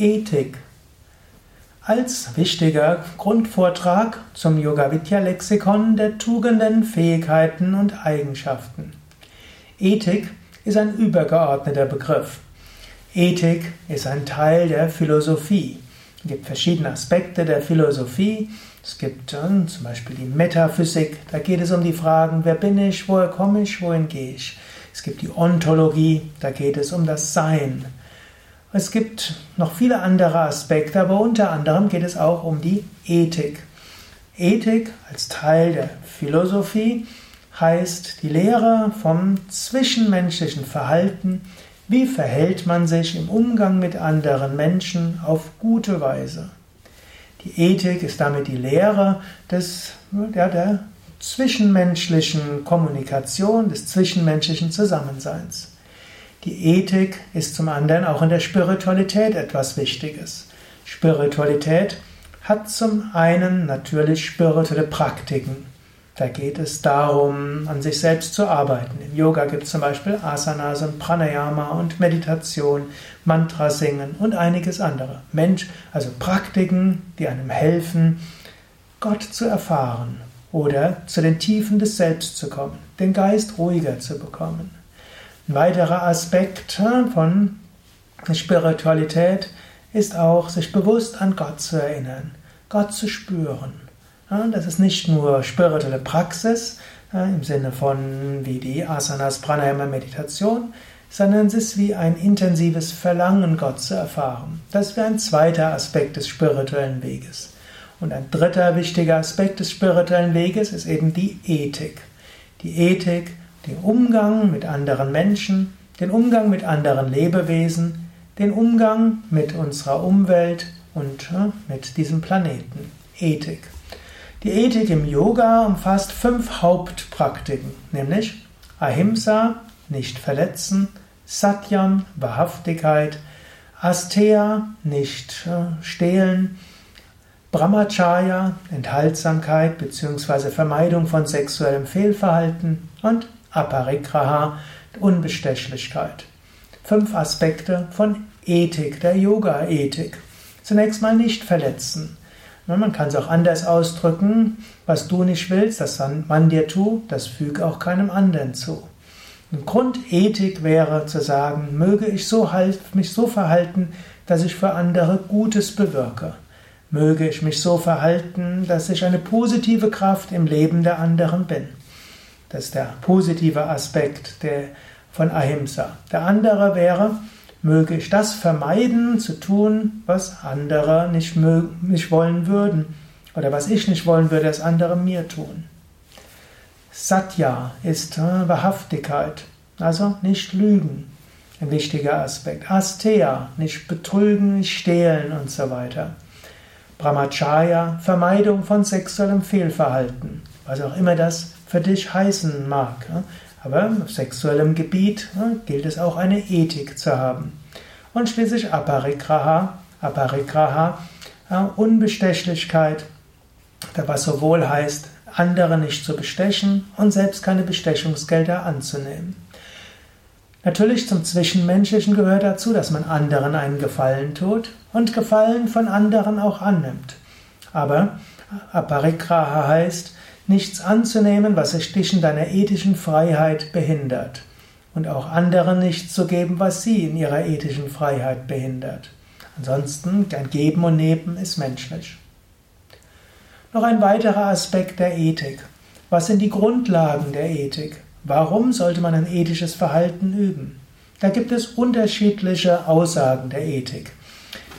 Ethik. Als wichtiger Grundvortrag zum Yoga Vidya Lexikon der Tugenden, Fähigkeiten und Eigenschaften. Ethik ist ein übergeordneter Begriff. Ethik ist ein Teil der Philosophie. Es gibt verschiedene Aspekte der Philosophie. Es gibt äh, zum Beispiel die Metaphysik, da geht es um die Fragen, wer bin ich, woher komme ich, wohin gehe ich. Es gibt die Ontologie, da geht es um das Sein. Es gibt noch viele andere Aspekte, aber unter anderem geht es auch um die Ethik. Ethik als Teil der Philosophie heißt die Lehre vom zwischenmenschlichen Verhalten. Wie verhält man sich im Umgang mit anderen Menschen auf gute Weise? Die Ethik ist damit die Lehre des, ja, der zwischenmenschlichen Kommunikation, des zwischenmenschlichen Zusammenseins. Die Ethik ist zum anderen auch in der Spiritualität etwas Wichtiges. Spiritualität hat zum einen natürlich spirituelle Praktiken. Da geht es darum, an sich selbst zu arbeiten. Im Yoga gibt es zum Beispiel Asanas und Pranayama und Meditation, Mantra singen und einiges andere. Mensch, also Praktiken, die einem helfen, Gott zu erfahren oder zu den Tiefen des Selbst zu kommen, den Geist ruhiger zu bekommen. Ein weiterer Aspekt von Spiritualität ist auch, sich bewusst an Gott zu erinnern, Gott zu spüren. Das ist nicht nur spirituelle Praxis im Sinne von wie die Asanas, Pranayama, Meditation, sondern es ist wie ein intensives Verlangen, Gott zu erfahren. Das wäre ein zweiter Aspekt des spirituellen Weges. Und ein dritter wichtiger Aspekt des spirituellen Weges ist eben die Ethik. Die Ethik den Umgang mit anderen Menschen, den Umgang mit anderen Lebewesen, den Umgang mit unserer Umwelt und äh, mit diesem Planeten. Ethik. Die Ethik im Yoga umfasst fünf Hauptpraktiken, nämlich Ahimsa, nicht verletzen, Satyam, Wahrhaftigkeit, Asteya, nicht äh, stehlen, Brahmacharya, Enthaltsamkeit bzw. Vermeidung von sexuellem Fehlverhalten und Aparigraha, Unbestechlichkeit. Fünf Aspekte von Ethik, der Yoga-Ethik. Zunächst mal nicht verletzen. Man kann es auch anders ausdrücken, was du nicht willst, dass man dir tut, das füge auch keinem anderen zu. Eine Grundethik wäre zu sagen, möge ich so halt, mich so verhalten, dass ich für andere Gutes bewirke. Möge ich mich so verhalten, dass ich eine positive Kraft im Leben der anderen bin. Das ist der positive Aspekt der, von Ahimsa. Der andere wäre, möge ich das vermeiden zu tun, was andere nicht, nicht wollen würden oder was ich nicht wollen würde, dass andere mir tun. Satya ist äh, Wahrhaftigkeit, also nicht lügen, ein wichtiger Aspekt. Asteya, nicht betrügen, nicht stehlen und so weiter. Brahmacharya, Vermeidung von sexuellem Fehlverhalten, was auch immer das für dich heißen mag. Aber auf sexuellem Gebiet gilt es auch eine Ethik zu haben. Und schließlich Aparigraha, Aparigraha, Unbestechlichkeit, was sowohl heißt, andere nicht zu bestechen und selbst keine Bestechungsgelder anzunehmen. Natürlich zum Zwischenmenschlichen gehört dazu, dass man anderen einen Gefallen tut und Gefallen von anderen auch annimmt. Aber Aparigraha heißt, nichts anzunehmen, was dich in deiner ethischen Freiheit behindert. Und auch anderen nichts zu geben, was sie in ihrer ethischen Freiheit behindert. Ansonsten, ein Geben und Nehmen ist menschlich. Noch ein weiterer Aspekt der Ethik. Was sind die Grundlagen der Ethik? Warum sollte man ein ethisches Verhalten üben? Da gibt es unterschiedliche Aussagen der Ethik.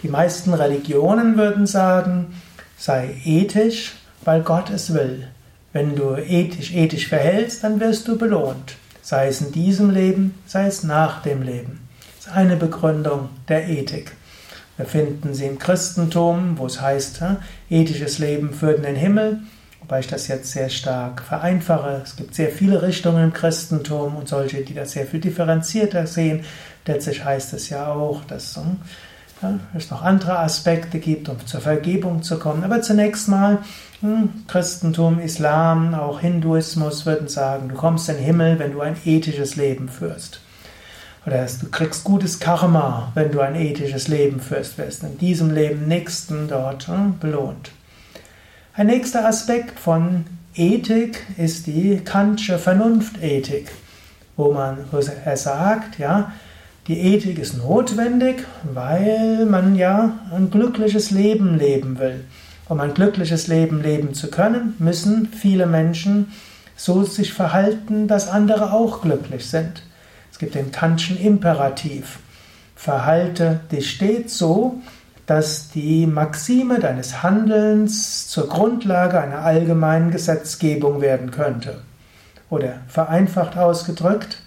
Die meisten Religionen würden sagen, sei ethisch, weil Gott es will. Wenn du ethisch, ethisch verhältst, dann wirst du belohnt. Sei es in diesem Leben, sei es nach dem Leben. Das ist eine Begründung der Ethik. Wir finden sie im Christentum, wo es heißt, ethisches Leben führt in den Himmel, wobei ich das jetzt sehr stark vereinfache. Es gibt sehr viele Richtungen im Christentum und solche, die das sehr viel differenzierter sehen. Letztlich heißt es ja auch, dass hm, es noch andere Aspekte gibt, um zur Vergebung zu kommen. Aber zunächst mal, hm, Christentum, Islam, auch Hinduismus würden sagen, du kommst in den Himmel, wenn du ein ethisches Leben führst. oder du kriegst gutes Karma, wenn du ein ethisches Leben führst, wirst in diesem Leben nächsten dort hm, belohnt. Ein nächster Aspekt von Ethik ist die Kantsche Vernunftethik, wo man wo er sagt, ja, die Ethik ist notwendig, weil man ja ein glückliches Leben leben will. Um ein glückliches Leben leben zu können, müssen viele Menschen so sich verhalten, dass andere auch glücklich sind. Es gibt den Kantschen Imperativ. Verhalte dich stets so, dass die Maxime deines Handelns zur Grundlage einer allgemeinen Gesetzgebung werden könnte. Oder vereinfacht ausgedrückt,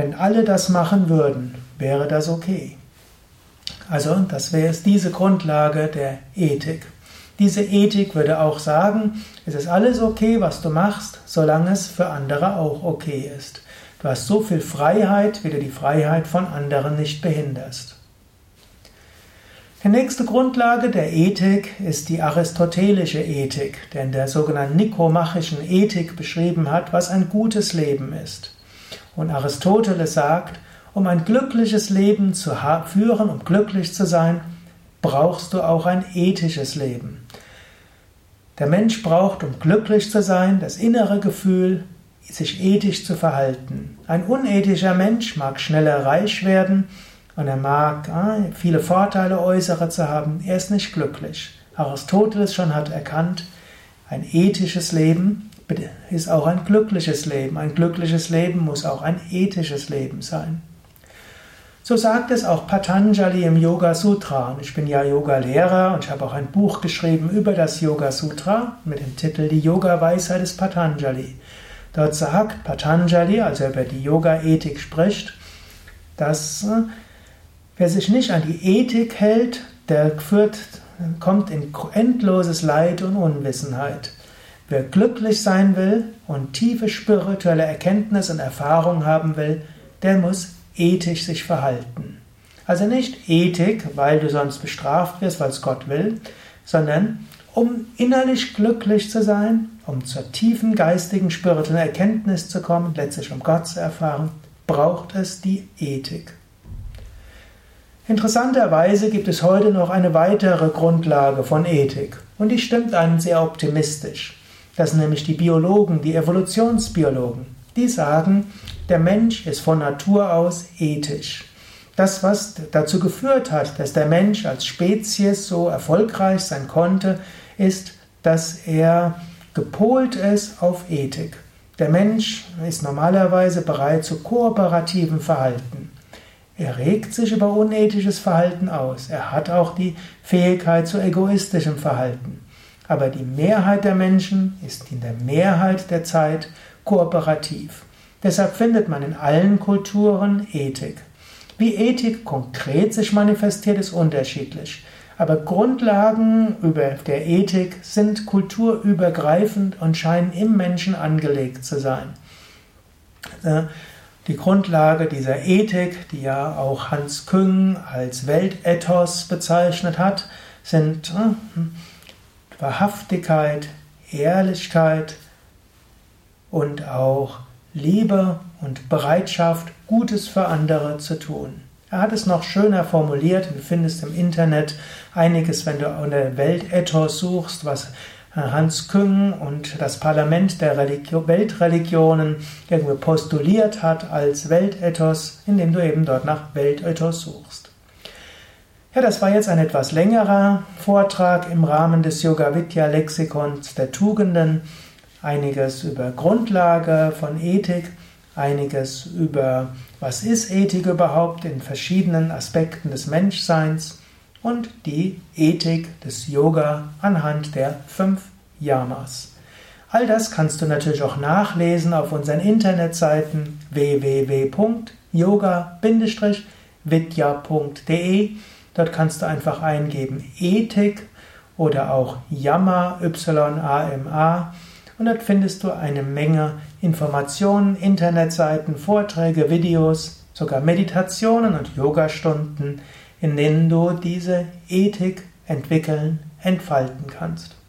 wenn alle das machen würden, wäre das okay. Also das wäre diese Grundlage der Ethik. Diese Ethik würde auch sagen, es ist alles okay, was du machst, solange es für andere auch okay ist. Du hast so viel Freiheit, wie du die Freiheit von anderen nicht behinderst. Die nächste Grundlage der Ethik ist die aristotelische Ethik, der in der sogenannten nikomachischen Ethik beschrieben hat, was ein gutes Leben ist. Und Aristoteles sagt, um ein glückliches Leben zu führen, um glücklich zu sein, brauchst du auch ein ethisches Leben. Der Mensch braucht, um glücklich zu sein, das innere Gefühl, sich ethisch zu verhalten. Ein unethischer Mensch mag schneller reich werden und er mag ah, viele Vorteile äußere zu haben, er ist nicht glücklich. Aristoteles schon hat erkannt, ein ethisches Leben ist auch ein glückliches Leben. Ein glückliches Leben muss auch ein ethisches Leben sein. So sagt es auch Patanjali im Yoga Sutra. Ich bin ja Yoga-Lehrer und ich habe auch ein Buch geschrieben über das Yoga Sutra mit dem Titel Die Yoga-Weisheit des Patanjali. Dort sagt Patanjali, als er über die Yoga-Ethik spricht, dass äh, wer sich nicht an die Ethik hält, der führt, kommt in endloses Leid und Unwissenheit. Wer glücklich sein will und tiefe spirituelle Erkenntnis und Erfahrung haben will, der muss ethisch sich verhalten. Also nicht Ethik, weil du sonst bestraft wirst, weil es Gott will, sondern um innerlich glücklich zu sein, um zur tiefen geistigen spirituellen Erkenntnis zu kommen, letztlich um Gott zu erfahren, braucht es die Ethik. Interessanterweise gibt es heute noch eine weitere Grundlage von Ethik und die stimmt einen sehr optimistisch. Das sind nämlich die Biologen, die Evolutionsbiologen. Die sagen, der Mensch ist von Natur aus ethisch. Das, was dazu geführt hat, dass der Mensch als Spezies so erfolgreich sein konnte, ist, dass er gepolt ist auf Ethik. Der Mensch ist normalerweise bereit zu kooperativen Verhalten. Er regt sich über unethisches Verhalten aus. Er hat auch die Fähigkeit zu egoistischem Verhalten aber die Mehrheit der Menschen ist in der Mehrheit der Zeit kooperativ. Deshalb findet man in allen Kulturen Ethik. Wie Ethik konkret sich manifestiert, ist unterschiedlich. Aber Grundlagen über der Ethik sind kulturübergreifend und scheinen im Menschen angelegt zu sein. Äh, die Grundlage dieser Ethik, die ja auch Hans Küng als Weltethos bezeichnet hat, sind äh, Wahrhaftigkeit, Ehrlichkeit und auch Liebe und Bereitschaft, Gutes für andere zu tun. Er hat es noch schöner formuliert, du findest im Internet einiges, wenn du unter Weltethos suchst, was Hans Küng und das Parlament der Religio Weltreligionen irgendwie postuliert hat als Weltethos, indem du eben dort nach Weltethos suchst. Ja, das war jetzt ein etwas längerer Vortrag im Rahmen des Yoga Vidya Lexikons der Tugenden. Einiges über Grundlage von Ethik, einiges über was ist Ethik überhaupt in verschiedenen Aspekten des Menschseins und die Ethik des Yoga anhand der fünf Yamas. All das kannst du natürlich auch nachlesen auf unseren Internetseiten www.yoga-vidya.de Dort kannst du einfach eingeben Ethik oder auch Yama, Y-A-M-A. Und dort findest du eine Menge Informationen, Internetseiten, Vorträge, Videos, sogar Meditationen und Yogastunden, in denen du diese Ethik entwickeln, entfalten kannst.